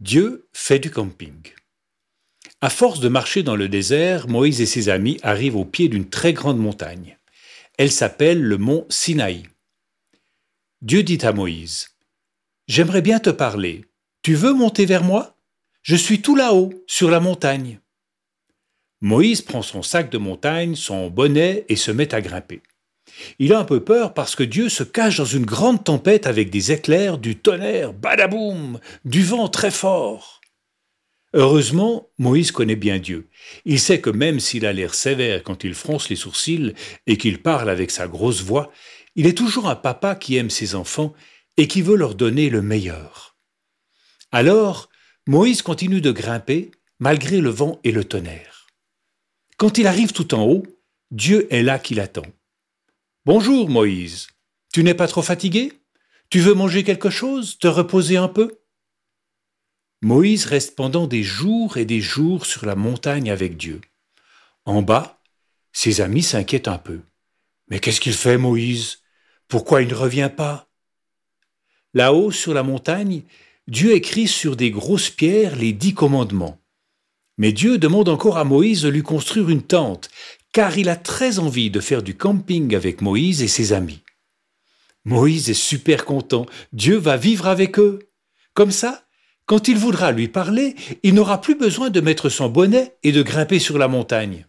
Dieu fait du camping. À force de marcher dans le désert, Moïse et ses amis arrivent au pied d'une très grande montagne. Elle s'appelle le mont Sinaï. Dieu dit à Moïse, J'aimerais bien te parler. Tu veux monter vers moi? Je suis tout là-haut, sur la montagne. Moïse prend son sac de montagne, son bonnet et se met à grimper. Il a un peu peur parce que Dieu se cache dans une grande tempête avec des éclairs, du tonnerre, badaboum, du vent très fort. Heureusement, Moïse connaît bien Dieu. Il sait que même s'il a l'air sévère quand il fronce les sourcils et qu'il parle avec sa grosse voix, il est toujours un papa qui aime ses enfants et qui veut leur donner le meilleur. Alors, Moïse continue de grimper malgré le vent et le tonnerre. Quand il arrive tout en haut, Dieu est là qui l'attend. Bonjour, Moïse. Tu n'es pas trop fatigué? Tu veux manger quelque chose Te reposer un peu? Moïse reste pendant des jours et des jours sur la montagne avec Dieu. En bas, ses amis s'inquiètent un peu. Mais qu'est-ce qu'il fait, Moïse? Pourquoi il ne revient pas? Là-haut, sur la montagne, Dieu écrit sur des grosses pierres les dix commandements. Mais Dieu demande encore à Moïse de lui construire une tente, car il a très envie de faire du camping avec Moïse et ses amis. Moïse est super content, Dieu va vivre avec eux. Comme ça, quand il voudra lui parler, il n'aura plus besoin de mettre son bonnet et de grimper sur la montagne.